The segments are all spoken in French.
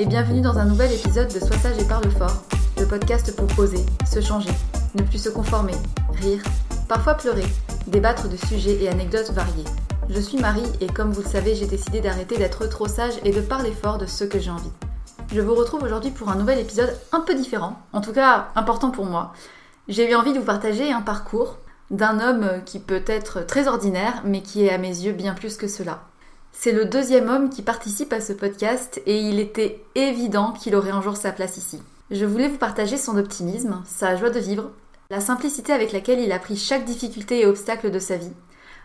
et bienvenue dans un nouvel épisode de Sois sage et parle fort, le podcast pour oser, se changer, ne plus se conformer, rire, parfois pleurer, débattre de sujets et anecdotes variés. Je suis Marie et comme vous le savez, j'ai décidé d'arrêter d'être trop sage et de parler fort de ce que j'ai envie. Je vous retrouve aujourd'hui pour un nouvel épisode un peu différent, en tout cas important pour moi. J'ai eu envie de vous partager un parcours d'un homme qui peut être très ordinaire, mais qui est à mes yeux bien plus que cela. C'est le deuxième homme qui participe à ce podcast et il était évident qu'il aurait un jour sa place ici. Je voulais vous partager son optimisme, sa joie de vivre, la simplicité avec laquelle il a pris chaque difficulté et obstacle de sa vie.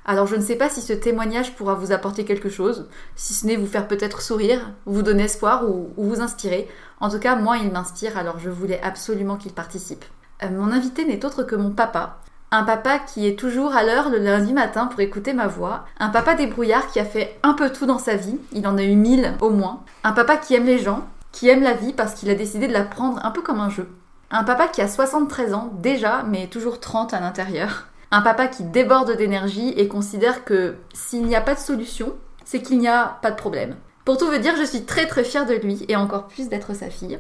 Alors je ne sais pas si ce témoignage pourra vous apporter quelque chose, si ce n'est vous faire peut-être sourire, vous donner espoir ou, vous inspirer. En tout cas, moi, il m'inspire, alors je voulais absolument qu'il participe. Euh, mon invité n'est autre que mon papa, un papa qui est toujours à l'heure le lundi matin pour écouter ma voix. Un papa débrouillard qui a fait un peu tout dans sa vie. Il en a eu mille au moins. Un papa qui aime les gens, qui aime la vie parce qu'il a décidé de la prendre un peu comme un jeu. Un papa qui a 73 ans déjà, mais toujours 30 à l'intérieur. Un papa qui déborde d'énergie et considère que s'il n'y a pas de solution, c'est qu'il n'y a pas de problème. Pour tout vous dire, je suis très très fière de lui et encore plus d'être sa fille.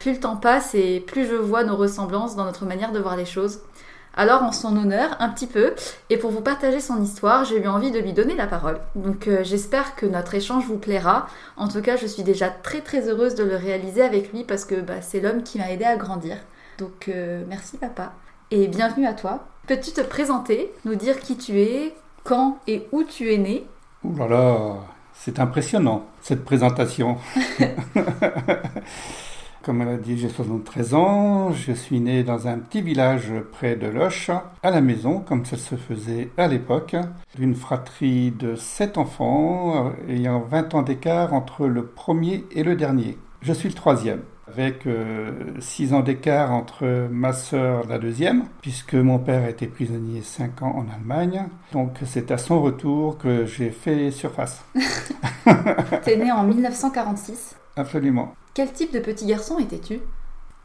Plus le temps passe et plus je vois nos ressemblances dans notre manière de voir les choses. Alors en son honneur, un petit peu, et pour vous partager son histoire, j'ai eu envie de lui donner la parole. Donc euh, j'espère que notre échange vous plaira. En tout cas, je suis déjà très très heureuse de le réaliser avec lui parce que bah, c'est l'homme qui m'a aidé à grandir. Donc euh, merci papa, et bienvenue à toi. Peux-tu te présenter, nous dire qui tu es, quand et où tu es né? Ouh là là, c'est impressionnant cette présentation. Comme elle a dit, j'ai 73 ans, je suis né dans un petit village près de Loche, à la maison, comme ça se faisait à l'époque, d'une fratrie de 7 enfants, ayant 20 ans d'écart entre le premier et le dernier. Je suis le troisième avec 6 euh, ans d'écart entre ma sœur, la deuxième, puisque mon père été prisonnier 5 ans en Allemagne. Donc c'est à son retour que j'ai fait surface. T'es né en 1946 Absolument. Quel type de petit garçon étais-tu?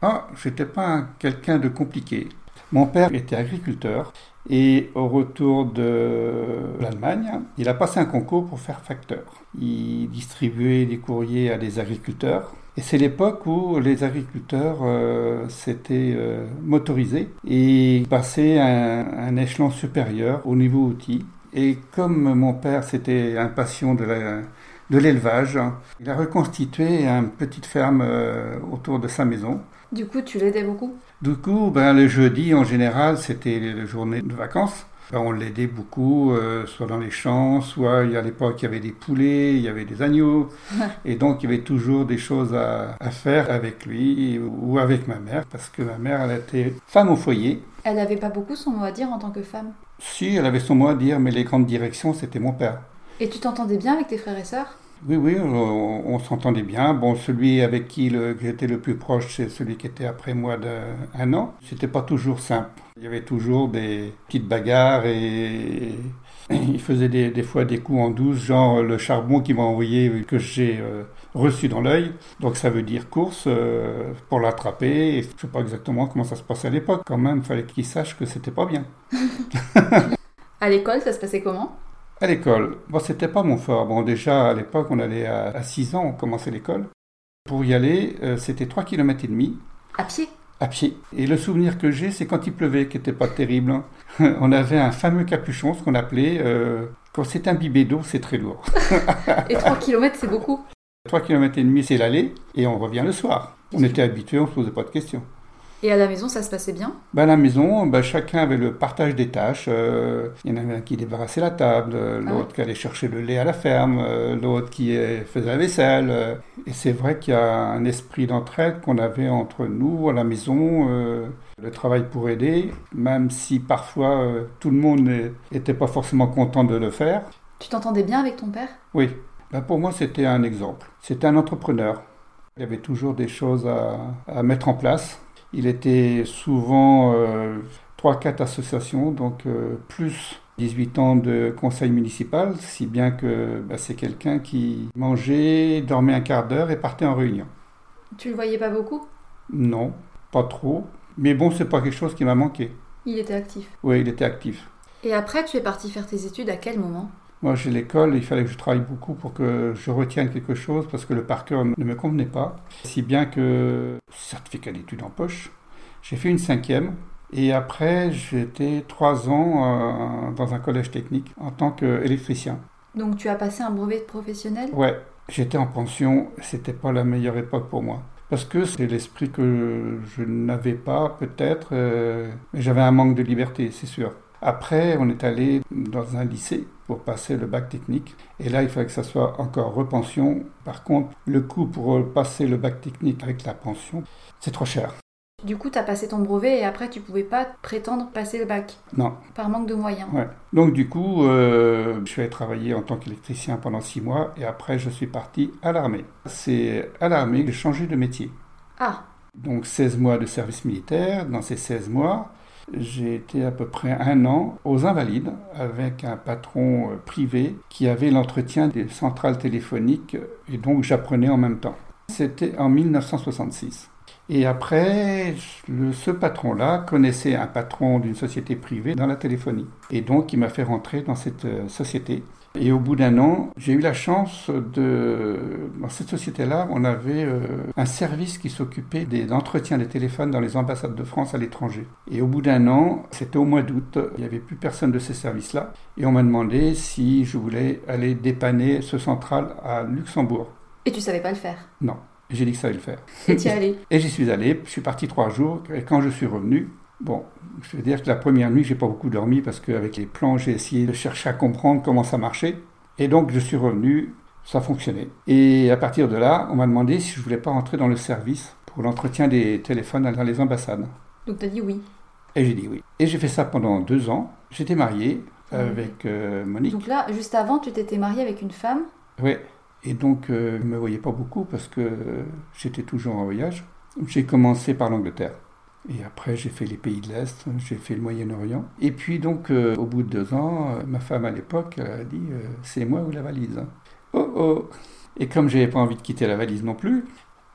Ah, j'étais pas quelqu'un de compliqué. Mon père était agriculteur et au retour de l'Allemagne, il a passé un concours pour faire facteur. Il distribuait des courriers à des agriculteurs. Et c'est l'époque où les agriculteurs euh, s'étaient euh, motorisés et passaient à un, échelon supérieur au niveau outil. Et comme mon père, c'était un passion de la, de l'élevage. Il a reconstitué une petite ferme euh, autour de sa maison. Du coup, tu l'aidais beaucoup? Du coup, ben, le jeudi, en général, c'était les journées de vacances. Ben, on l'aidait beaucoup, euh, soit dans les champs, soit à l'époque, il y avait des poulets, il y avait des agneaux. et donc, il y avait toujours des choses à, à, faire avec lui ou avec ma mère, parce que ma mère, elle était femme au foyer. Elle n'avait pas beaucoup son mot à dire en tant que femme? Si, elle avait son mot à dire, mais les grandes directions, c'était mon père. Et tu t'entendais bien avec tes frères et sœurs? Oui, oui, on, s'entendait bien. Bon, celui avec qui j'étais le plus proche, c'est celui qui était après moi d'un an. C'était pas toujours simple. Il y avait toujours des petites bagarres et il faisait des, fois des coups en douce, genre le charbon qu'il m'a envoyé, que j'ai euh, reçu dans l'œil. Donc ça veut dire course euh, pour l'attraper. Je sais pas exactement comment ça se passait à l'époque. Quand même, il fallait qu'il sache que c'était pas bien. à l'école, ça se passait comment? À l'école, bon, c'était pas mon fort. Bon, déjà, à l'époque, on allait à, 6 ans, on commençait l'école. Pour y aller, euh, c'était 3 km et demi. À pied? À pied. Et le souvenir que j'ai, c'est quand il pleuvait, qui n'était pas terrible. Hein. on avait un fameux capuchon, ce qu'on appelait... Euh, quand c'est imbibé d'eau, c'est très lourd. et 3 km, c'est beaucoup? 3 km et demi, c'est l'aller, et on revient le soir. On était habitués, on ne se posait pas de questions. Et à la maison, ça se passait bien? Ben, À la maison, ben, chacun avait le partage des tâches. Euh, il y en avait un qui débarrassait la table, euh, ah l'autre qui allait chercher le lait à la ferme, euh, l'autre qui faisait la vaisselle. Et c'est vrai qu'il y a un esprit d'entraide qu'on avait entre nous à la maison, le travail pour aider, même si parfois tout le monde n'était pas forcément content de le faire. Tu t'entendais bien avec ton père? Oui. Ben, pour moi, c'était un exemple. C'était un entrepreneur. Il y avait toujours des choses à, à mettre en place. Il était souvent euh, 3-4 associations, donc euh, plus 18 ans de conseil municipal, si bien que bah, c'est quelqu'un qui mangeait, dormait un quart d'heure et partait en réunion. Tu le voyais pas beaucoup? Non, pas trop. Mais bon, c'est pas quelque chose qui m'a manqué. Il était actif? Oui, il était actif. Et après, tu es parti faire tes études à quel moment? Moi, j'ai l'école, il fallait que je travaille beaucoup pour que je retienne quelque chose parce que le par ne me convenait pas. Si bien que, certificat d'études en poche, j'ai fait une cinquième. Et après, j'étais trois ans euh, dans un collège technique en tant qu'électricien. Donc, tu as passé un brevet professionnel? Ouais, j'étais en pension. C'était pas la meilleure époque pour moi. Parce que c'est l'esprit que je n'avais pas, peut-être, euh, mais j'avais un manque de liberté, c'est sûr. Après, on est allé dans un lycée pour passer le bac technique. Et là, il fallait que ça soit encore repension. Par contre, le coût pour passer le bac technique avec la pension, c'est trop cher. Du coup, tu as passé ton brevet et après, tu pouvais pas prétendre passer le bac Non. Par manque de moyens Ouais. Donc, du coup, euh, je suis allé travailler en tant qu'électricien pendant six mois et après, je suis parti à l'armée. C'est à l'armée que j'ai changé de métier. Ah Donc, 16 mois de service militaire. Dans ces 16 mois, j'ai été à peu près un an aux Invalides avec un patron euh, privé qui avait l'entretien des centrales téléphoniques et donc j'apprenais en même temps. C'était en 1966. Et après, ce patron-là connaissait un patron d'une société privée dans la téléphonie. Et donc, il m'a fait rentrer dans cette euh, société. Et au bout d'un an, j'ai eu la chance de... Dans cette société-là, on avait euh, un service qui s'occupait des entretiens des téléphones dans les ambassades de France à l'étranger. Et au bout d'un an, c'était au mois d'août, il n'y avait plus personne de ces services-là. Et on m'a demandé si je voulais aller dépanner ce central à Luxembourg. Et tu savais pas le faire? Non. J'ai dit que ça allait le faire. Et tu es allé? Et j'y suis allé. Je suis parti trois jours. Et quand je suis revenu, Bon, je veux dire que la première nuit, j'ai pas beaucoup dormi parce qu'avec les plans, j'ai essayé de chercher à comprendre comment ça marchait. Et donc, je suis revenu, ça fonctionnait. Et à partir de là, on m'a demandé si je voulais pas rentrer dans le service pour l'entretien des téléphones dans les ambassades. Donc, tu as dit oui. Et j'ai dit oui. Et j'ai fait ça pendant deux ans. J'étais marié avec euh, Monique. Donc là, juste avant, tu t'étais marié avec une femme Oui. Et donc, euh, je ne me voyais pas beaucoup parce que j'étais toujours en voyage. J'ai commencé par l'Angleterre. Et après, j'ai fait les pays de l'Est, j'ai fait le Moyen-Orient. Et puis, donc, euh, au bout de deux ans, euh, ma femme à l'époque a dit euh, C'est moi ou la valise Oh oh Et comme je n'avais pas envie de quitter la valise non plus,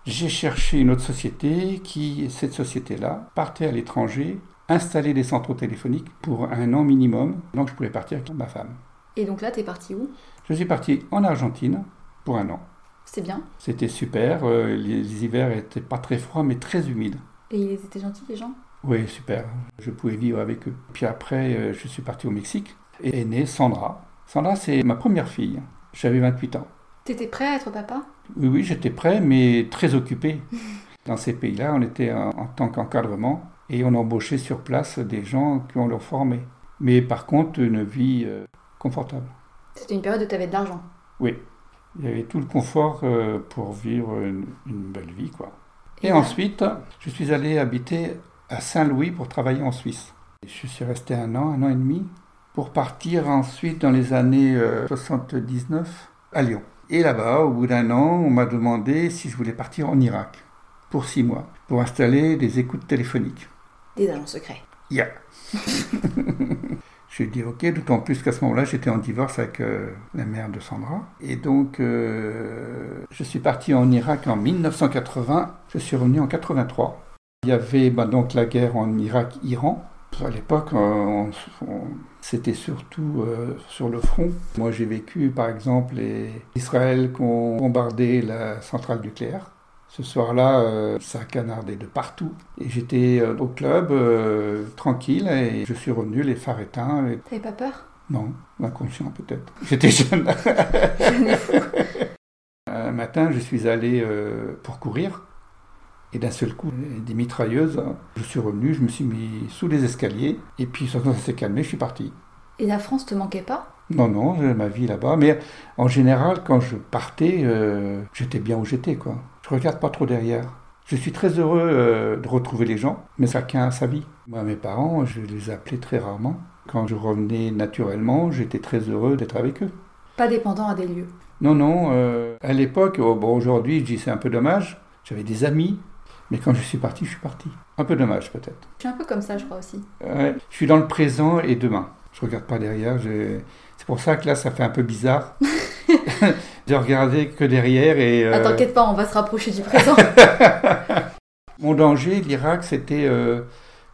j'ai cherché une autre société qui, cette société-là, partait à l'étranger, installait des centraux téléphoniques pour un an minimum. Donc, je pouvais partir avec ma femme. Et donc là, tu es parti où? Je suis parti en Argentine pour un an. C'était bien C'était super. les, les hivers étaient pas très froids, mais très humides. Et ils étaient gentils, les gens? Oui, super. Je pouvais vivre avec eux. Puis après, euh, je suis parti au Mexique et est née Sandra. Sandra, c'est ma première fille. J'avais 28 ans. T'étais prêt à être papa? Oui, oui, j'étais prêt, mais très occupé. Dans ces pays-là, on était en, en tant qu'encadrement et on embauchait sur place des gens qui ont leur formé. Mais par contre, une vie euh, confortable. C'était une période où tu avais de l'argent? Oui. Il y avait tout le confort euh, pour vivre une, une belle vie, quoi. Et ensuite, je suis allé habiter à Saint-Louis pour travailler en Suisse. Je suis resté un an, un an et demi, pour partir ensuite dans les années 79 à Lyon. Et là-bas, au bout d'un an, on m'a demandé si je voulais partir en Irak pour six mois, pour installer des écoutes téléphoniques. Des agents secrets. Yeah. J'ai dit ok, d'autant plus qu'à ce moment-là, j'étais en divorce avec euh, la mère de Sandra. Et donc, euh, je suis parti en Irak en 1980. Je suis revenu en 83. Il y avait bah, donc la guerre en Irak-Iran. À l'époque, euh, c'était surtout sur le front. Moi, j'ai vécu, par exemple, les Israël qui ont bombardé la centrale nucléaire. Ce soir-là, euh, ça a canardé de partout. Et j'étais euh, au club, euh, tranquille, et je suis revenu, les phares éteints. Et... T'avais pas peur? Non, inconscient peut-être. J'étais jeune. Un matin, je suis allé pour courir. Et d'un seul coup, des mitrailleuses, je suis revenu, je me suis mis sous les escaliers. Et puis, ça s'est calmé, je suis parti. Et la France te manquait pas? Non, non, j'ai ma vie là-bas. Mais en général, quand je partais, j'étais bien où j'étais, quoi. Je regarde pas trop derrière. Je suis très heureux euh, de retrouver les gens, mais chacun a sa vie. Moi, mes parents, je les appelais très rarement. Quand je revenais naturellement, j'étais très heureux d'être avec eux. Pas dépendant à des lieux Non, non. Euh, à l'époque, oh, bon, aujourd'hui, je dis c'est un peu dommage. J'avais des amis, mais quand je suis parti, je suis parti. Un peu dommage, peut-être. Je suis un peu comme ça, je crois aussi. Je suis dans le présent et demain. Je regarde pas derrière. C'est pour ça que là, ça fait un peu bizarre de regarder que derrière. Et, euh... ah, T'inquiète pas, on va se rapprocher du présent. Mon danger, l'Irak, c'était euh,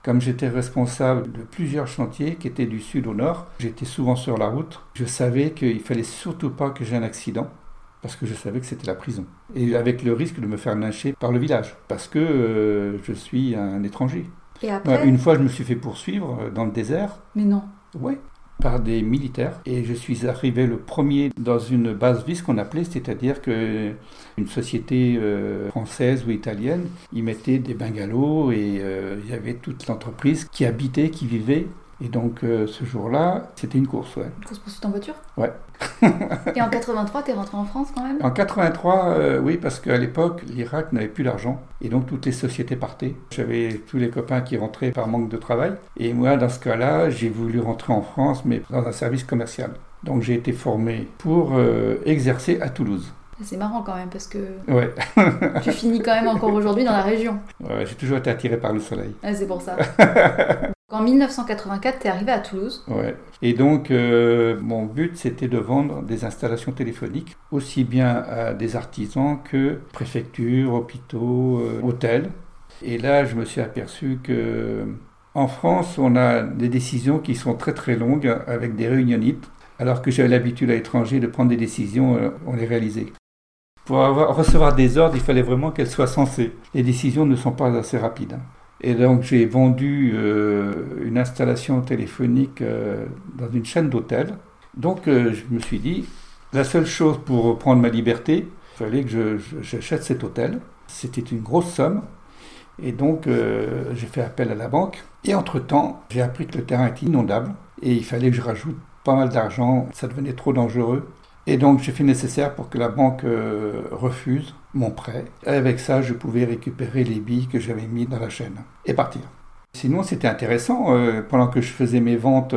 comme j'étais responsable de plusieurs chantiers qui étaient du sud au nord. J'étais souvent sur la route. Je savais qu'il fallait surtout pas que j'ai un accident parce que je savais que c'était la prison. Et avec le risque de me faire lyncher par le village parce que euh, je suis un étranger. Et après... Une fois, je me suis fait poursuivre dans le désert. Mais non. Oui, par des militaires. Et je suis arrivé le premier dans une base vie, ce qu'on appelait, c'est-à-dire que une société euh, française ou italienne, ils mettaient des bungalows et euh, il y avait toute l'entreprise qui habitait, qui vivait. Et donc euh, ce jour-là, c'était une course, ouais. Une course poursuite en voiture Ouais. et en 83, t'es rentré en France quand même? En 83, euh, oui, parce qu'à l'époque, l'Irak n'avait plus d'argent. Et donc toutes les sociétés partaient. J'avais tous les copains qui rentraient par manque de travail. Et moi, dans ce cas-là, j'ai voulu rentrer en France, mais dans un service commercial. Donc j'ai été formé pour euh, exercer à Toulouse. C'est marrant quand même parce que ouais. tu finis quand même encore aujourd'hui dans la région. Ouais, j'ai toujours été attiré par le soleil. Ah, c'est pour ça. En 1984, tu es arrivé à Toulouse. Ouais. Et donc, euh, mon but, c'était de vendre des installations téléphoniques, aussi bien à des artisans que préfectures, hôpitaux, euh, hôtels. Et là, je me suis aperçu que en France, on a des décisions qui sont très très longues avec des réunionites, alors que j'avais l'habitude à l'étranger de prendre des décisions, euh, on les réalisait. Pour recevoir des ordres, il fallait vraiment qu'elles soient sensées. Les décisions ne sont pas assez rapides. Et donc j'ai vendu euh, une installation téléphonique euh, dans une chaîne d'hôtels. Donc euh, je me suis dit, la seule chose pour prendre ma liberté, il fallait que j'achète cet hôtel. C'était une grosse somme. Et donc, j'ai fait appel à la banque. Et entre-temps, j'ai appris que le terrain était inondable et il fallait que je rajoute pas mal d'argent. Ça devenait trop dangereux. Et donc, j'ai fait nécessaire pour que la banque euh, refuse mon prêt. Et avec ça, je pouvais récupérer les billes que j'avais mis dans la chaîne et partir. Sinon, c'était intéressant. Euh, pendant que je faisais mes ventes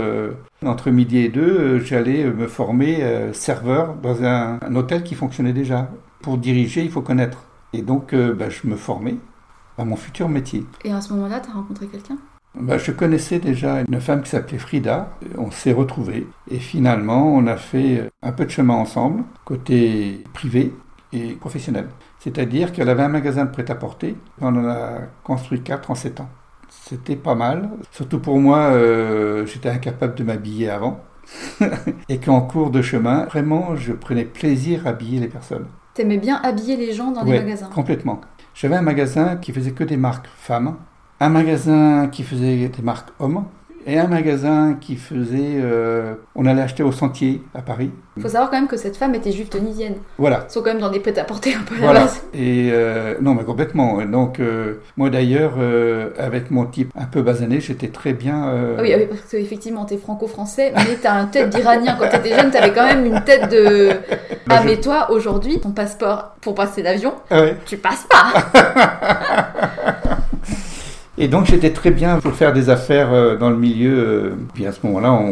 entre midi et deux, j'allais me former serveur dans un, hôtel qui fonctionnait déjà. Pour diriger, il faut connaître. Et donc, bah, je me formais à mon futur métier. Et à ce moment-là, tu as rencontré quelqu'un? Bah, je connaissais déjà une femme qui s'appelait Frida. On s'est retrouvés et finalement on a fait un peu de chemin ensemble, côté privé et professionnel. C'est-à-dire qu'elle avait un magasin de prêt-à-porter. On en a construit quatre en sept ans. C'était pas mal. Surtout pour moi, euh, j'étais incapable de m'habiller avant. et qu'en cours de chemin, vraiment, je prenais plaisir à habiller les personnes. T'aimais bien habiller les gens dans les magasins? Complètement. J'avais un magasin qui faisait que des marques femmes, un magasin qui faisait des marques hommes, et un magasin qui faisait. Euh, on allait acheter au Sentier à Paris. Il faut savoir quand même que cette femme était juive tunisienne. Voilà. Ils sont quand même dans des prêts-à-porter un peu à la base. Et euh, non, mais complètement. Donc, euh, moi d'ailleurs, avec mon type un peu basané, j'étais très bien. Ah oui, parce qu'effectivement, t'es franco-français, mais t'as une tête d'Iranien. Quand t'étais jeune, t'avais quand même une tête de. Bah, ah, mais toi, aujourd'hui, ton passeport pour passer l'avion, ah tu passes pas Et donc j'étais très bien pour faire des affaires euh, dans le milieu. Euh, puis à ce moment-là,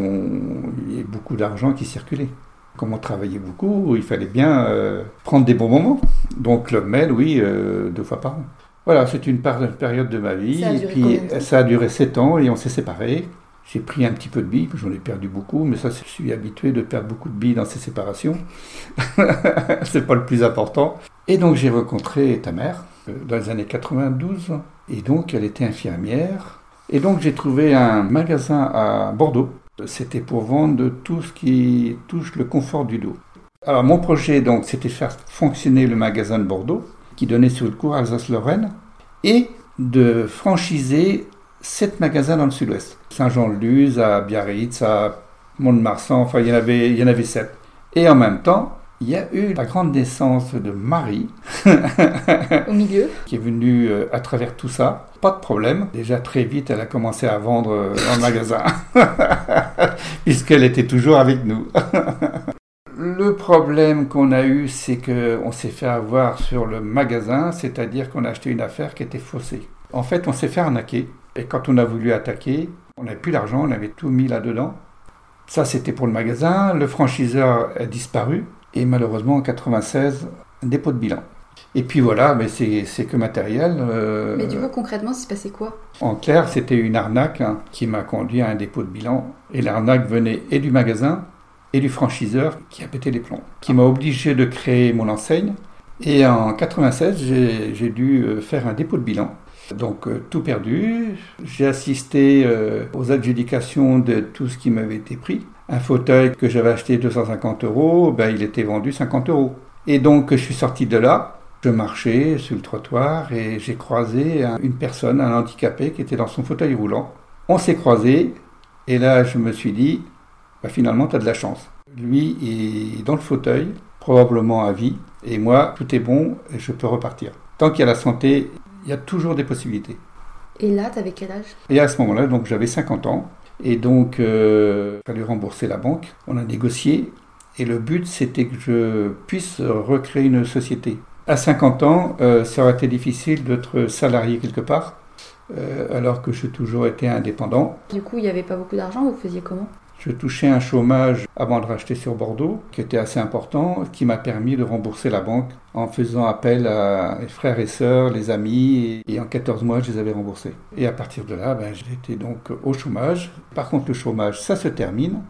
il y avait beaucoup d'argent qui circulait. Comme on travaillait beaucoup, il fallait bien euh, prendre des bons moments. Donc le mail, oui, deux fois par an. Voilà, c'est une, période de ma vie. et puis ça a duré sept ans et on s'est séparés. J'ai pris un petit peu de billes, j'en ai perdu beaucoup, mais ça, je suis habitué de perdre beaucoup de billes dans ces séparations. c'est pas le plus important. Et donc j'ai rencontré ta mère dans les années 92 et donc, elle était infirmière. Et donc, j'ai trouvé un magasin à Bordeaux. C'était pour vendre tout ce qui touche le confort du dos. Alors, mon projet, donc, c'était faire fonctionner le magasin de Bordeaux, qui donnait sur le cours Alsace-Lorraine, et de franchiser sept magasins dans le sud-ouest. Saint-Jean-de-Luz, à Biarritz, à Mont-de-Marsan, enfin, il y, en avait, il y en avait sept. Et en même temps, il y a eu la grande naissance de Marie. Au milieu. Qui est venue euh, à travers tout ça. Pas de problème. Déjà très vite, elle a commencé à vendre euh, dans le magasin. Puisqu'elle était toujours avec nous. Le problème qu'on a eu, c'est qu'on s'est fait avoir sur le magasin, c'est-à-dire qu'on a acheté une affaire qui était faussée. En fait, on s'est fait arnaquer. Et quand on a voulu attaquer, on n'avait plus d'argent, on avait tout mis là-dedans. Ça, c'était pour le magasin. Le franchiseur a disparu. Et malheureusement, en 96, un dépôt de bilan. Et puis voilà, mais c'est que matériel. Euh, mais du coup, concrètement, c'est passé quoi? En clair, c'était une arnaque hein, qui m'a conduit à un dépôt de bilan. Et l'arnaque venait et du magasin et du franchiseur qui a pété les plombs, qui m'a obligé de créer mon enseigne. Et en 96, j'ai dû euh, faire un dépôt de bilan. Donc euh, tout perdu. J'ai assisté aux adjudications de tout ce qui m'avait été pris un fauteuil que j'avais acheté 250 euros, ben, il était vendu 50 euros. Et donc je suis sorti de là, je marchais sur le trottoir et j'ai croisé une personne, un handicapé qui était dans son fauteuil roulant. On s'est croisés et là je me suis dit, ben, finalement tu as de la chance. Lui est dans le fauteuil, probablement à vie, et moi tout est bon et je peux repartir. Tant qu'il y a la santé, il y a toujours des possibilités. Et là, tu avais quel âge? Et à ce moment-là, donc j'avais 50 ans. Et donc, euh, il fallait rembourser la banque. On a négocié. Et le but, c'était que je puisse recréer une société. À 50 ans, euh, ça aurait été difficile d'être salarié quelque part, euh, alors que j'ai toujours été indépendant. Du coup, il n'y avait pas beaucoup d'argent, vous faisiez comment? Je touchais un chômage avant de racheter sur Bordeaux, qui était assez important, qui m'a permis de rembourser la banque en faisant appel à mes frères et sœurs, les amis, et en 14 mois, je les avais remboursés. Et à partir de là, ben, j'étais donc au chômage. Par contre, le chômage, ça se termine.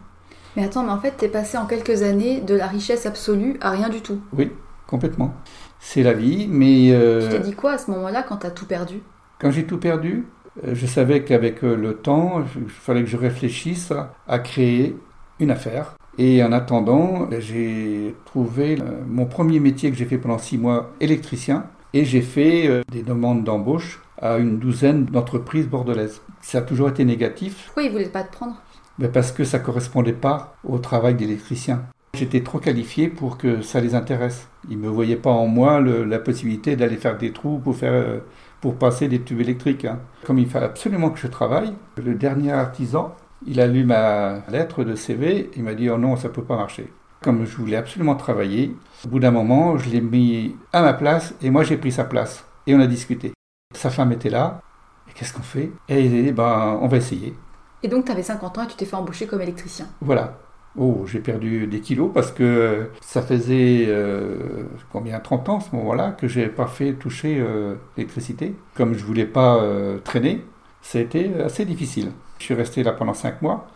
Mais attends, mais en fait, tu es passé en quelques années de la richesse absolue à rien du tout. Oui, complètement. C'est la vie, mais... Euh... Tu t'es dit quoi à ce moment-là quand tu as tout perdu? Quand j'ai tout perdu, je savais qu'avec euh, le temps, il fallait que je réfléchisse à créer une affaire. Et en attendant, j'ai trouvé euh, mon premier métier que j'ai fait pendant six mois, électricien, et j'ai fait des demandes d'embauche à une douzaine d'entreprises bordelaises. Ça a toujours été négatif. Pourquoi ils ne voulaient pas te prendre? Ben Parce que ça ne correspondait pas au travail d'électricien. J'étais trop qualifié pour que ça les intéresse. Ils ne me voyaient pas en moi la possibilité d'aller faire des trous pour faire pour passer des tubes électriques. hein. Comme il fallait absolument que je travaille, le dernier artisan, il a lu ma lettre de CV, il m'a dit oh non, ça peut pas marcher. Comme je voulais absolument travailler, au bout d'un moment, je l'ai mis à ma place et moi j'ai pris sa place. Et on a discuté. Sa femme était là. Et qu'est-ce qu'on fait? Et il a dit ben, on va essayer. Et donc, tu avais 50 ans et tu t'es fait embaucher comme électricien? Voilà. Oh, j'ai perdu des kilos parce que ça faisait euh, combien 30 ans à ce moment-là que j'ai pas fait toucher euh, l'électricité. Comme je voulais pas euh, traîner, ça a été assez difficile. Je suis resté là pendant 5 mois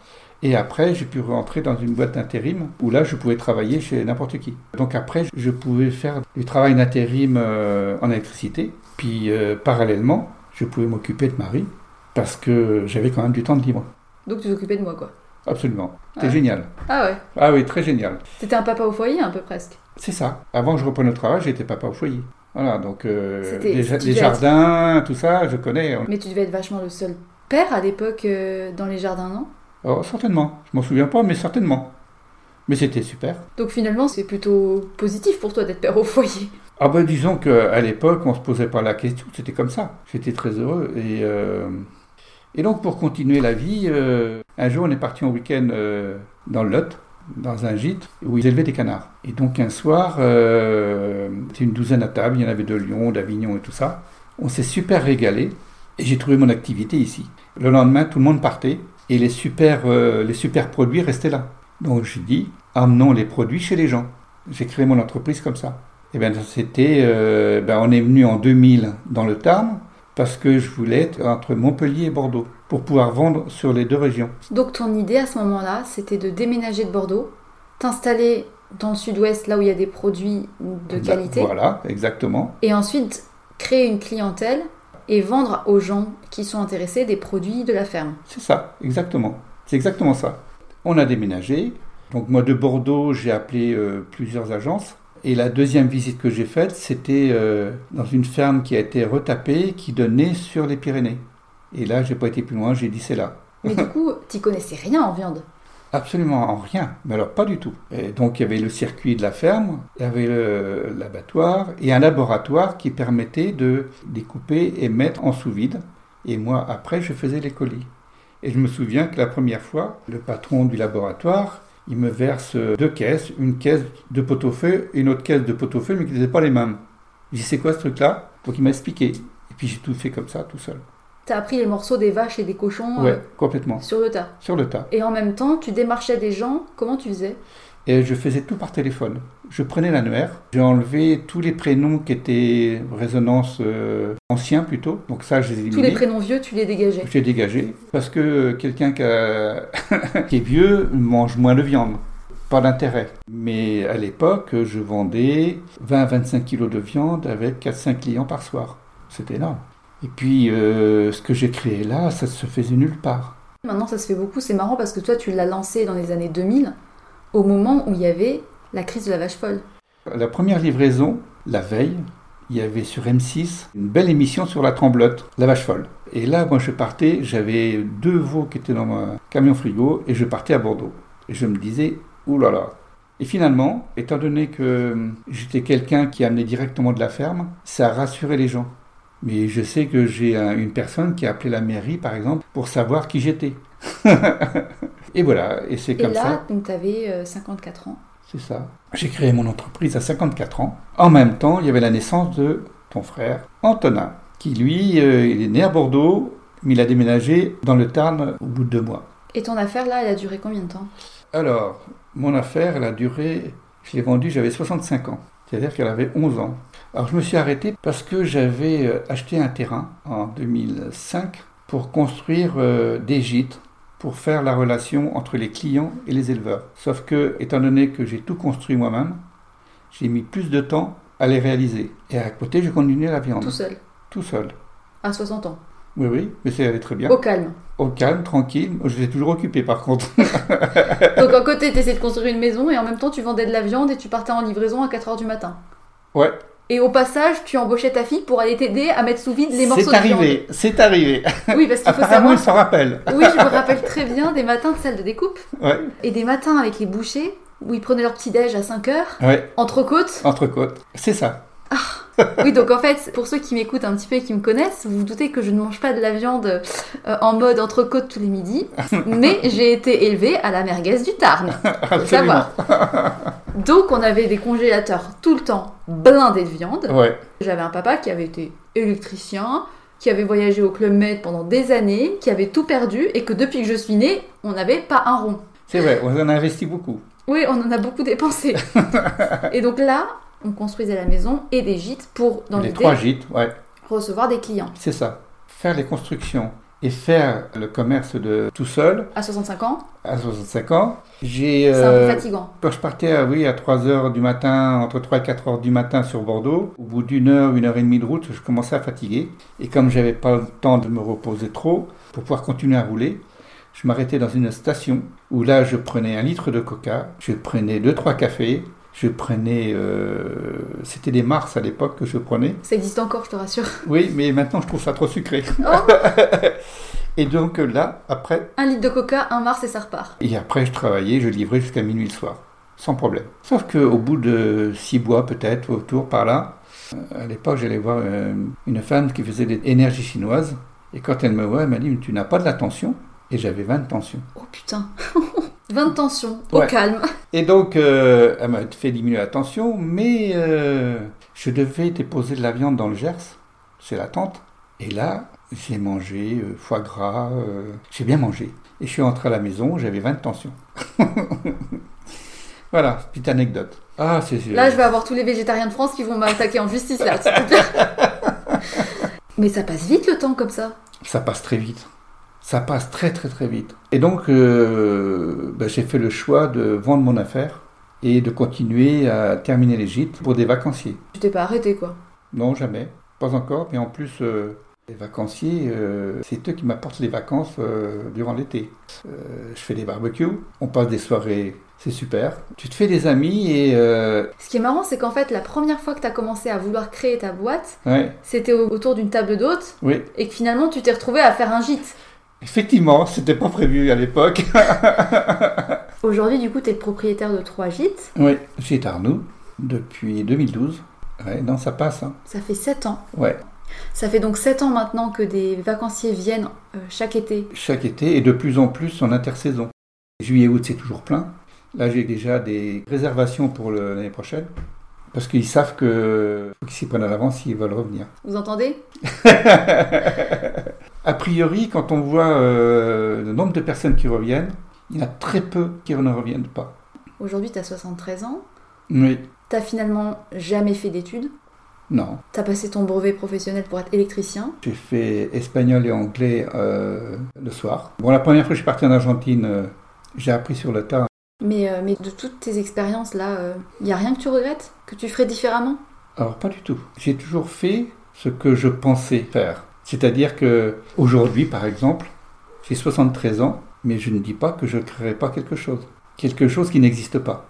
et après j'ai pu rentrer dans une boîte d'intérim où là je pouvais travailler chez n'importe qui. Donc après je pouvais faire du travail d'intérim en électricité. Puis parallèlement je pouvais m'occuper de Marie parce que j'avais quand même du temps de libre. Donc, tu t'occupais de moi, quoi. Absolument. C'était Ouais. génial. Ah ouais. Ah oui, très génial. T'étais un papa au foyer, un peu presque. C'est ça. Avant que je reprenne le travail, j'étais papa au foyer. Voilà, donc euh, C'était- les, les être- jardins, tout ça, je connais. Mais tu devais être vachement le seul père à l'époque euh, dans les jardins, non? Oh, certainement. Je m'en souviens pas, mais certainement. Mais c'était super. Donc finalement, c'est plutôt positif pour toi d'être père au foyer. Ah ben disons qu'à l'époque, on se posait pas la question, c'était comme ça. J'étais très heureux. Et, euh, et donc pour continuer la vie, euh, un jour on est parti en week-end euh, dans le Lot, dans un gîte, où ils élevaient des canards. Et donc un soir, euh, c'était une douzaine à table, il y en avait de Lyon, d'Avignon et tout ça. On s'est super régalé et j'ai trouvé mon activité ici. Le lendemain, tout le monde partait et les super, euh, les super produits restaient là. Donc j'ai dit, amenons les produits chez les gens. J'ai créé mon entreprise comme ça. Et bien c'était, euh, ben, on est venu en 2000 dans le Tarn parce que je voulais être entre Montpellier et Bordeaux pour pouvoir vendre sur les deux régions. Donc ton idée à ce moment-là, c'était de déménager de Bordeaux, t'installer dans le sud-ouest, là où il y a des produits de Ben, qualité, Voilà, exactement. et ensuite créer une clientèle et vendre aux gens qui sont intéressés des produits de la ferme. C'est ça, exactement. C'est exactement ça. On a déménagé. Donc moi de Bordeaux, j'ai appelé euh, plusieurs agences. Et la deuxième visite que j'ai faite, c'était euh, dans une ferme qui a été retapée, qui donnait sur les Pyrénées. Et là, j'ai pas été plus loin, j'ai dit c'est là. Mais du coup, t'y connaissais rien en viande. Absolument en rien, mais alors pas du tout. Et donc il y avait le circuit de la ferme, il y avait l'abattoir et un laboratoire qui permettait de découper et mettre en sous-vide. Et moi, après, je faisais les colis. Et je me souviens que la première fois, le patron du laboratoire, il me verse deux caisses, une caisse de pot-au-feu et une autre caisse de pot-au-feu, mais qui n'étaient pas les mêmes. Je dis, c'est quoi ce truc-là? Donc il m'a expliqué. Et puis j'ai tout fait comme ça, tout seul. T'as appris les morceaux des vaches et des cochons Ouais, euh, complètement. sur le tas. Sur le tas. Et en même temps, tu démarchais des gens. Comment tu faisais? Et je faisais tout par téléphone. Je prenais l'annuaire, j'ai enlevé tous les prénoms qui étaient résonance euh, anciens plutôt. Donc ça, je les ai Tous les prénoms vieux, tu les dégageais. J'ai dégagé parce que quelqu'un qui, a- qui est vieux mange moins de viande. Pas d'intérêt. Mais à l'époque, je vendais 20-25 kilos de viande avec 4-5 clients par soir. C'était énorme. Et puis, euh, ce que j'ai créé là, ça se faisait nulle part. Maintenant, ça se fait beaucoup. C'est marrant parce que toi, tu l'as lancé dans les années 2000, au moment où il y avait la crise de la vache folle. La première livraison, la veille, il y avait sur M6 une belle émission sur la tremblote, la vache folle. Et là, moi, je partais, j'avais deux veaux qui étaient dans mon camion frigo et je partais à Bordeaux. Et je me disais, oulala. Là là. Et finalement, étant donné que j'étais quelqu'un qui amenait directement de la ferme, ça a rassuré les gens. Mais je sais que j'ai un- une personne qui a appelé la mairie, par exemple, pour savoir qui j'étais. et voilà, et c'est Et comme là, ça. donc, t'avais euh, 54 ans. C'est ça. J'ai créé mon entreprise à 54 ans. En même temps, il y avait la naissance de ton frère, Antonin, qui lui, euh, il est né à Bordeaux, mais il a déménagé dans le Tarn au bout de deux mois. Et ton affaire, là, elle a duré combien de temps? Alors, mon affaire, elle a duré, je l'ai vendue, j'avais 65 ans. C'est-à-dire qu'elle avait 11 ans. Alors, je me suis arrêté parce que j'avais euh, acheté un terrain en 2005 pour construire euh, des gîtes pour faire la relation entre les clients et les éleveurs. Sauf que, étant donné que j'ai tout construit moi-même, j'ai mis plus de temps à les réaliser. Et à côté, je continuais la viande. Tout seul, Tout seul. à 60 ans. Oui, oui, mais ça allait très bien. Au calme. Au calme, tranquille. Je suis toujours occupé par contre. Donc, à côté, tu de construire une maison et en même temps, tu vendais de la viande et tu partais en livraison à 4h du matin. Ouais, Et au passage, tu embauchais ta fille pour aller t'aider à mettre sous vide les morceaux c'est de viande. arrivé, c'est arrivé. Oui, parce qu'il faut il savoir. s'en rappelle. Oui, je me rappelle très bien des matins de salle de découpe Ouais, et des matins avec les bouchers où ils prenaient leur petit déj à 5 heures, ouais, entre côtes. entrecôte. C'est ça. Oui, donc en fait, pour ceux qui m'écoutent un petit peu et qui me connaissent, vous vous doutez que je ne mange pas de la viande euh, en mode entrecôte tous les midis, mais j'ai été élevée à la merguez du Tarn. Faut savoir. Donc on avait des congélateurs tout le temps blindés de viande. Ouais. J'avais un papa qui avait été électricien, qui avait voyagé au Club Med pendant des années, qui avait tout perdu et que depuis que je suis née, on n'avait pas un rond. C'est vrai, on en a investi beaucoup. Oui, on en a beaucoup dépensé. et donc là, on construisait la maison et des gîtes pour, dans Les trois gîtes, ouais, recevoir des clients. c'est ça. Faire les constructions et faire le commerce de tout seul À 65 ans, à 65 ans, j'ai. c'est un peu euh, fatigant. Quand je partais à, oui, à 3 heures du matin, entre 3 et 4 heures du matin sur Bordeaux, au bout d'une heure, une heure et demie de route, je commençais à fatiguer. Et comme j'avais pas le temps de me reposer trop, pour pouvoir continuer à rouler, je m'arrêtais dans une station où là, je prenais un litre de coca, je prenais deux, trois cafés, je prenais. euh, C'était des Mars à l'époque que je prenais. Ça existe encore, je te rassure. Oui, mais maintenant, je trouve ça trop sucré. Oh, Et donc là, après, un litre de coca, un mars et ça repart. Et après, je travaillais, je livrais jusqu'à minuit le soir, sans problème. Sauf qu'au bout de six mois, peut-être, autour par là, euh, à l'époque, j'allais voir euh, une femme qui faisait des énergies chinoises. Et quand elle me voit, elle m'a dit Tu n'as pas de la tension? Et j'avais 20 de tension. Oh putain. 20 de tension, au Ouais. calme. Et donc, euh, elle m'a fait diminuer la tension, mais euh, je devais déposer de la viande dans le Gers, chez la tante. Et là, j'ai mangé euh, foie gras, j'ai bien mangé. Et je suis rentré à la maison, j'avais 20 de tension. voilà, petite anecdote. Ah, c'est Là, je vais avoir tous les végétariens de France qui vont m'attaquer en justice, là. Mais ça passe vite le temps comme ça. Ça passe très vite. Ça passe très très très vite. Et donc, euh, ben, j'ai fait le choix de vendre mon affaire et de continuer à terminer les gîtes pour des vacanciers. Tu t'es pas arrêté, quoi. Non, jamais. Pas encore. Mais en plus, euh, les vacanciers, euh, c'est eux qui m'apportent les vacances durant l'été. Je fais des barbecues, on passe des soirées, c'est super. Tu te fais des amis et... Ce qui est marrant, c'est qu'en fait, la première fois que tu as commencé à vouloir créer ta boîte, ouais, c'était au- autour d'une table d'hôtes oui. et que finalement, tu t'es retrouvé à faire un gîte. Effectivement, c'était pas prévu à l'époque. Aujourd'hui, du coup, tu es le propriétaire de trois gîtes. oui, j'ai Arnoux depuis 2012. Ouais, non, ça passe. Hein. Ça fait 7 ans. Ouais, Ça fait donc 7 ans maintenant que des vacanciers viennent euh, chaque été. chaque été et de plus en plus en intersaison. Juillet-août, c'est toujours plein. Là, j'ai déjà des réservations pour l'année prochaine. Parce qu'ils savent que faut qu'ils s'y prennent à l'avance s'ils veulent revenir. Vous entendez? a priori, quand on voit euh, le nombre de personnes qui reviennent, il y en a très peu qui ne reviennent pas. Aujourd'hui, tu as 73 ans. Oui, T'as finalement jamais fait d'études. non. T'as passé ton brevet professionnel pour être électricien. J'ai fait espagnol et anglais euh, le soir. Bon, la première fois que je suis parti en Argentine, euh, j'ai appris sur le tas. Mais, euh, mais de toutes tes expériences là, il y a rien que tu regrettes? Que tu ferais différemment? Alors, pas du tout. J'ai toujours fait ce que je pensais faire. C'est-à-dire que aujourd'hui, par exemple, j'ai 73 ans, mais je ne dis pas que je ne créerai pas quelque chose. Quelque chose qui n'existe pas.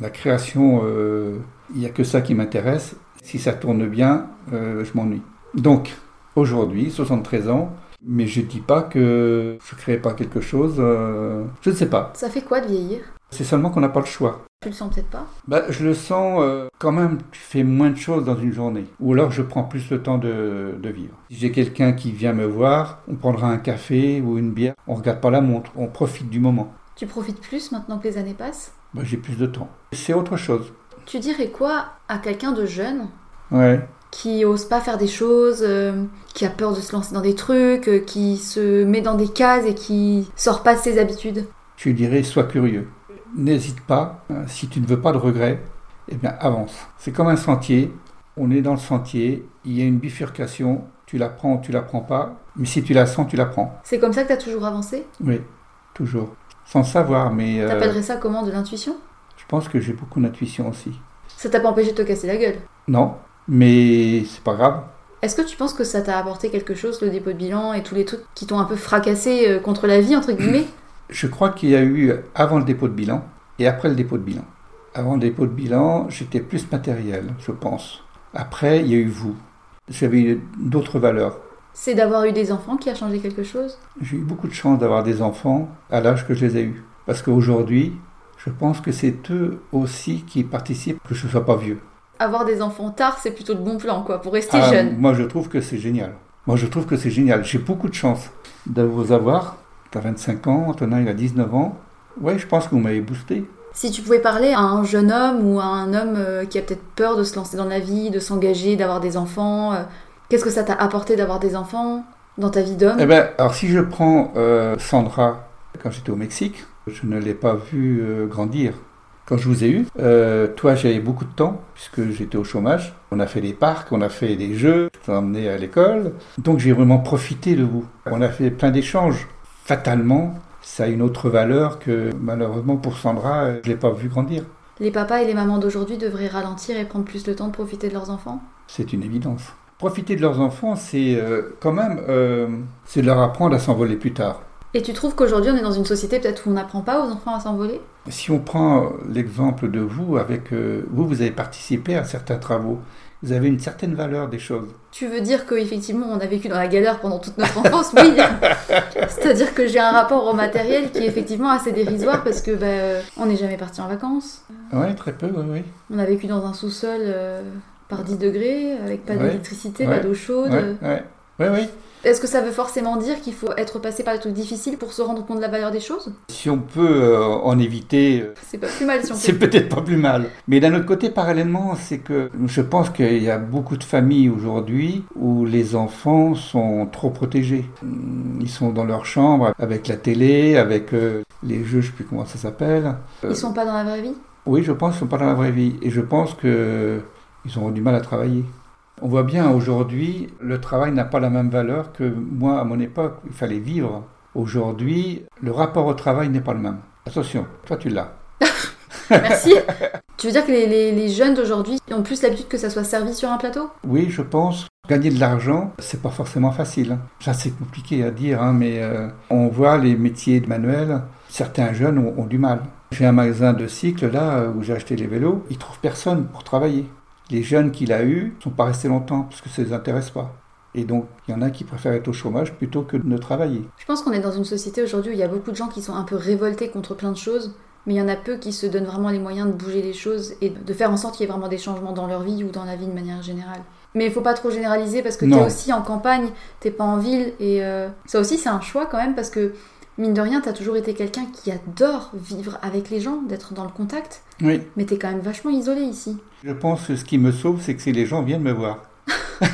La création, euh, il n'y a que ça qui m'intéresse. Si ça tourne bien, euh, je m'ennuie. Donc, aujourd'hui, 73 ans, mais je ne dis pas que je ne créerai pas quelque chose. euh, je ne sais pas. Ça fait quoi de vieillir? C'est seulement qu'on n'a pas le choix. Tu le sens peut-être pas Bah, je le sens euh, quand même, tu fais moins de choses dans une journée. Ou alors je prends plus le temps de, de vivre. Si j'ai quelqu'un qui vient me voir, on prendra un café ou une bière. On regarde pas la montre, on profite du moment. Tu profites plus maintenant que les années passent? Bah, j'ai plus de temps. C'est autre chose. Tu dirais quoi à quelqu'un de jeune Ouais. qui ose pas faire des choses, euh, qui a peur de se lancer dans des trucs, euh, qui se met dans des cases et qui sort pas de ses habitudes? Je dirais, sois curieux. N'hésite pas. Euh, Si tu ne veux pas de regrets, eh bien, avance. C'est comme un sentier. On est dans le sentier. Il y a une bifurcation. Tu la prends ou tu la prends pas. Mais si tu la sens, tu la prends. C'est comme ça que t'as toujours avancé? Oui, toujours. Sans savoir, mais euh, T'appellerais ça comment? De l'intuition? je pense que j'ai beaucoup d'intuition aussi. Ça t'a pas empêché de te casser la gueule? Non, mais c'est pas grave. Est-ce que tu penses que ça t'a apporté quelque chose, le dépôt de bilan et tous les trucs qui t'ont un peu fracassé euh, contre la vie, entre guillemets? Je crois qu'il y a eu avant le dépôt de bilan et après le dépôt de bilan. Avant le dépôt de bilan, j'étais plus matériel, je pense. Après, il y a eu vous. J'avais eu d'autres valeurs. C'est d'avoir eu des enfants qui a changé quelque chose? J'ai eu beaucoup de chance d'avoir des enfants à l'âge que je les ai eus. Parce qu'aujourd'hui, je pense que c'est eux aussi qui participent que je ne sois pas vieux. avoir des enfants tard, c'est plutôt le bon plan, quoi, pour rester Ah, jeune. Moi, je trouve que c'est génial. Moi, je trouve que c'est génial. J'ai beaucoup de chance de vous avoir. Tu as 25 ans, Antonin, il a 19 ans. Ouais, je pense que vous m'avez boosté. Si tu pouvais parler à un jeune homme ou à un homme euh, qui a peut-être peur de se lancer dans la vie, de s'engager, d'avoir des enfants, euh, qu'est-ce que ça t'a apporté d'avoir des enfants dans ta vie d'homme? Eh ben, alors si je prends euh, Sandra, quand j'étais au Mexique, je ne l'ai pas vue euh, grandir. Quand je vous ai eu, euh, toi j'avais beaucoup de temps, puisque j'étais au chômage. On a fait des parcs, on a fait des jeux, je t'ai emmené à l'école. Donc j'ai vraiment profité de vous. On a fait plein d'échanges. Fatalement, ça a une autre valeur que malheureusement pour Sandra, euh, je ne l'ai pas vue grandir. Les papas et les mamans d'aujourd'hui devraient ralentir et prendre plus le temps de profiter de leurs enfants? C'est une évidence. Profiter de leurs enfants, c'est euh, quand même, euh, c'est de leur apprendre à s'envoler plus tard. Et tu trouves qu'aujourd'hui on est dans une société peut-être où on n'apprend pas aux enfants à s'envoler? Si on prend l'exemple de vous, avec euh, vous, vous avez participé à certains travaux. Vous avez une certaine valeur des choses. Tu veux dire qu'effectivement on a vécu dans la galère pendant toute notre enfance Oui C'est-à-dire que j'ai un rapport au matériel qui est effectivement assez dérisoire parce que bah, on n'est jamais parti en vacances. Oui, très peu, oui, oui. On a vécu dans un sous-sol euh, par 10 degrés, avec pas d'électricité, Ouais. pas d'eau chaude. Ouais, ouais, ouais. Est-ce que ça veut forcément dire qu'il faut être passé par des trucs difficiles pour se rendre compte de la valeur des choses? Si on peut euh, en éviter, euh, C'est pas plus mal si on c'est peut. peut-être pas plus mal. Mais d'un autre côté, parallèlement, c'est que je pense qu'il y a beaucoup de familles aujourd'hui où les enfants sont trop protégés. Hum, Ils sont dans leur chambre avec la télé, avec euh, les jeux, je sais plus comment ça s'appelle. Ils sont pas dans la vraie vie? Oui, je pense qu'ils sont pas dans la vraie vie. Et je pense qu'ils auront du mal à travailler. On voit bien aujourd'hui, le travail n'a pas la même valeur que moi à mon époque. Il fallait vivre. Aujourd'hui, le rapport au travail n'est pas le même. Attention, toi tu l'as. Merci. tu veux dire que les, les- les jeunes d'aujourd'hui ont plus l'habitude que ça soit servi sur un plateau? Oui, je pense. Gagner de l'argent, c'est pas forcément facile. hein. Ça, c'est compliqué à dire, hein, mais euh, on voit les métiers de manuel. Certains jeunes ont, ont du mal. J'ai un magasin de cycles là où j'ai acheté les vélos. Ils trouvent personne pour travailler. Les jeunes qu'il a eus sont pas restés longtemps parce que ça les intéresse pas. Et donc, il y en a qui préfèrent être au chômage plutôt que de ne travailler. Je pense qu'on est dans une société aujourd'hui où il y a beaucoup de gens qui sont un peu révoltés contre plein de choses, mais il y en a peu qui se donnent vraiment les moyens de bouger les choses et de faire en sorte qu'il y ait vraiment des changements dans leur vie ou dans la vie de manière générale. Mais il faut pas trop généraliser parce que t'es Non. aussi en campagne, t'es pas en ville et euh, ça aussi c'est un choix quand même parce que mine de rien t'as toujours été quelqu'un qui adore vivre avec les gens, d'être dans le contact, Oui, mais t'es quand même vachement isolé ici. je pense que ce qui me sauve, c'est que si les gens viennent me voir.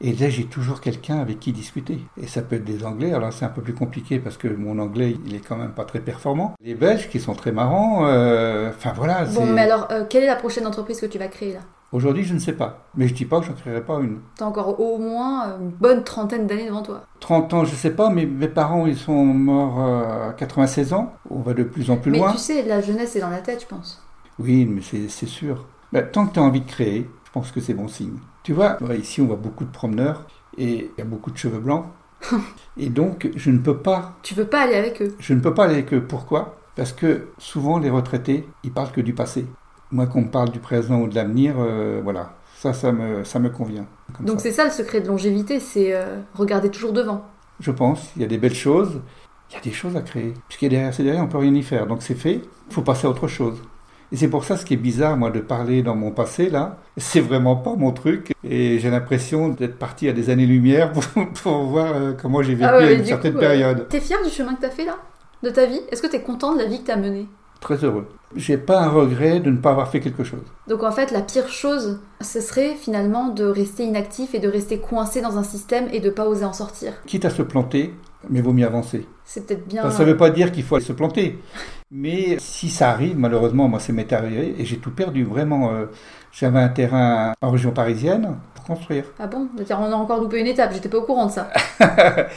Et là, j'ai toujours quelqu'un avec qui discuter. Et ça peut être des Anglais, alors c'est un peu plus compliqué parce que mon anglais, il est quand même pas très performant. Les Belges qui sont très marrants, euh, enfin voilà. Bon mais alors euh, quelle est la prochaine entreprise que tu vas créer là? Aujourd'hui, je ne sais pas. Mais je dis pas que je n'en créerai pas une. T'as encore au moins euh, une bonne trentaine d'années devant toi. 30 ans, je sais pas, mais mes parents, ils sont morts euh, à 96 ans. On va de plus en plus mais loin. tu sais, la jeunesse est dans la tête je pense. Oui, mais c'est sûr. Ben, tant que tu as envie de créer, je pense que c'est bon signe. Tu vois, ici, on voit beaucoup de promeneurs et il y a beaucoup de cheveux blancs. et donc, je ne peux pas, Tu veux pas aller avec eux. je ne peux pas aller avec eux. Pourquoi? Parce que souvent, les retraités, ils parlent que du passé. Moi, qu'on me parle du présent ou de l'avenir, euh, voilà. Ça, ça me, ça me convient. Donc c'est ça le secret de longévité, c'est euh, regarder toujours devant. Je pense, il y a des belles choses, il y a des choses à créer. Puisqu'il y a derrière, c'est derrière, on peut rien y faire. Donc c'est fait, il faut passer à autre chose. Et c'est pour ça ce qui est bizarre, moi, de parler dans mon passé, là, c'est vraiment pas mon truc. Et j'ai l'impression d'être parti à des années-lumière pour, pour voir euh, comment j'ai vécu Ah ouais, à une certaine coup, période. T'es fier du chemin que t'as fait là? De ta vie? Est-ce que t'es content de la vie que t'as menée? Très heureux. J'ai pas un regret de ne pas avoir fait quelque chose. Donc en fait, la pire chose, ce serait finalement de rester inactif et de rester coincé dans un système et de pas oser en sortir. Quitte à se planter, mais vaut mieux avancer. C'est peut-être bien. Enfin, ça ne veut pas dire qu'il faut aller se planter. Mais si ça arrive, malheureusement, moi, c'est m'est arrivé et j'ai tout perdu. Vraiment, euh, j'avais un terrain en région parisienne pour construire. Ah bon? On a encore loupé une étape, j'étais pas au courant de ça.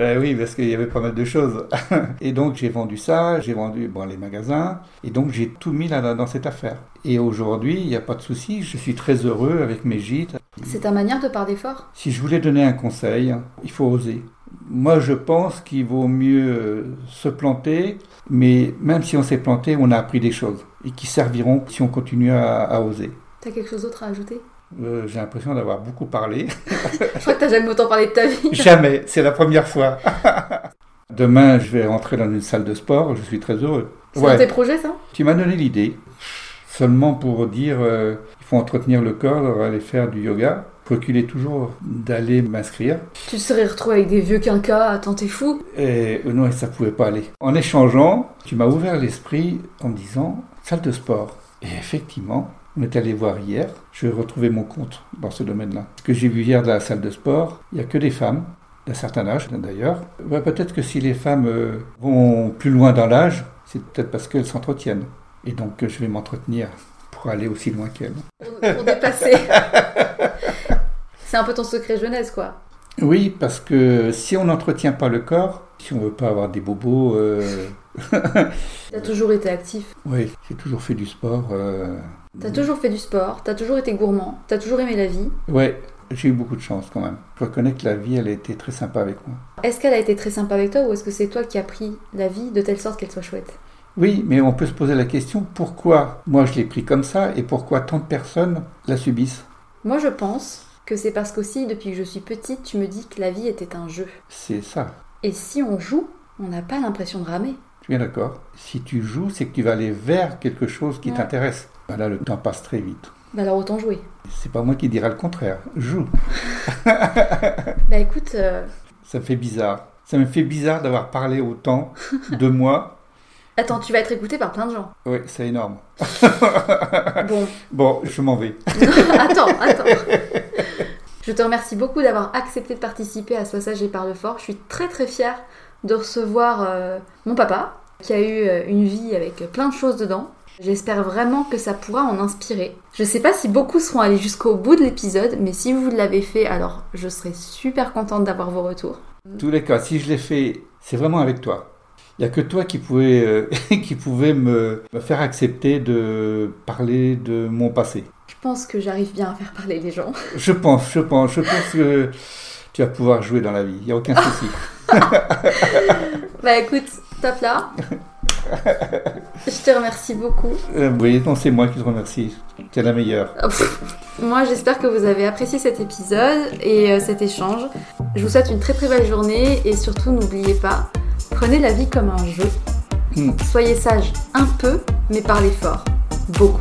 Euh, oui, parce qu'il y avait pas mal de choses. et donc, j'ai vendu ça, j'ai vendu bon, les magasins. Et donc, j'ai tout mis là, dans cette affaire. Et aujourd'hui, il n'y a pas de souci. Je suis très heureux avec mes gîtes. C'est ta manière de parler fort? Si je voulais donner un conseil, il faut oser. Moi, je pense qu'il vaut mieux se planter, mais même si on s'est planté, on a appris des choses et qui serviront si on continue à, à oser. T'as quelque chose d'autre à ajouter? Euh, J'ai l'impression d'avoir beaucoup parlé. Je crois que t'as jamais autant parlé de ta vie. Jamais, c'est la première fois. Demain, je vais rentrer dans une salle de sport, je suis très heureux. C'est dans tes projets ça? Tu m'as donné l'idée. seulement pour dire euh, il faut entretenir le corps, aller faire du yoga. Reculer toujours d'aller m'inscrire. Tu serais retrouvé avec des vieux quinquas, attends, t'es fou Et euh, non, ça pouvait pas aller. En échangeant, tu m'as ouvert l'esprit en me disant salle de sport. Et effectivement, on est allé voir hier, je vais retrouver mon compte dans ce domaine-là. Ce que j'ai vu hier dans la salle de sport, il n'y a que des femmes, d'un certain âge d'ailleurs. Ouais, peut-être que si les femmes euh, vont plus loin dans l'âge, c'est peut-être parce qu'elles s'entretiennent. Et donc je vais m'entretenir pour aller aussi loin qu'elles. Pour dépasser. c'est un peu ton secret jeunesse, quoi. Oui, parce que si on n'entretient pas le corps, si on veut pas avoir des bobos... Euh... T'as toujours été actif. Oui, j'ai toujours fait du sport. Euh... T'as toujours fait du sport, t'as toujours été gourmand, t'as toujours aimé la vie. Oui, j'ai eu beaucoup de chance quand même. Je reconnais que la vie, elle a été très sympa avec moi. Est-ce qu'elle a été très sympa avec toi ou est-ce que c'est toi qui as pris la vie de telle sorte qu'elle soit chouette? Oui, mais on peut se poser la question pourquoi moi je l'ai pris comme ça et pourquoi tant de personnes la subissent? Moi je pense que c'est parce qu'aussi depuis que je suis petite, tu me dis que la vie était un jeu. C'est ça. Et si on joue, on n'a pas l'impression de ramer. Je suis bien d'accord? Si tu joues, c'est que tu vas aller vers quelque chose qui Ouais. t'intéresse. Ben là, le temps passe très vite. Bah alors autant jouer. C'est pas moi qui dirai le contraire. Joue. Bah écoute, euh, Ça me fait bizarre. Ça me fait bizarre d'avoir parlé autant de moi. attends, tu vas être écouté par plein de gens. Oui, c'est énorme. Bon, Bon, je m'en vais. attends, attends. Je te remercie beaucoup d'avoir accepté de participer à Sois sage et parle fort. Je suis très très fière de recevoir euh, mon papa, qui a eu euh, une vie avec plein de choses dedans. J'espère vraiment que ça pourra en inspirer. Je sais pas si beaucoup seront allés jusqu'au bout de l'épisode, mais si vous l'avez fait, alors je serai super contente d'avoir vos retours. tous les cas, si je l'ai fait, c'est vraiment avec toi. Il n'y a que toi qui pouvais, euh, qui pouvais me, me faire accepter de parler de mon passé. Je pense que j'arrive bien à faire parler les gens. Je pense, je pense, je pense que tu vas pouvoir jouer dans la vie. Il n'y a aucun souci. Bah écoute, top là. Je te remercie beaucoup. Euh, oui, non, c'est moi qui te remercie. Tu es la meilleure. Moi, j'espère que vous avez apprécié cet épisode et euh, cet échange. Je vous souhaite une très très belle journée et surtout n'oubliez pas, prenez la vie comme un jeu. Hmm. Soyez sage un peu, mais parlez fort, beaucoup.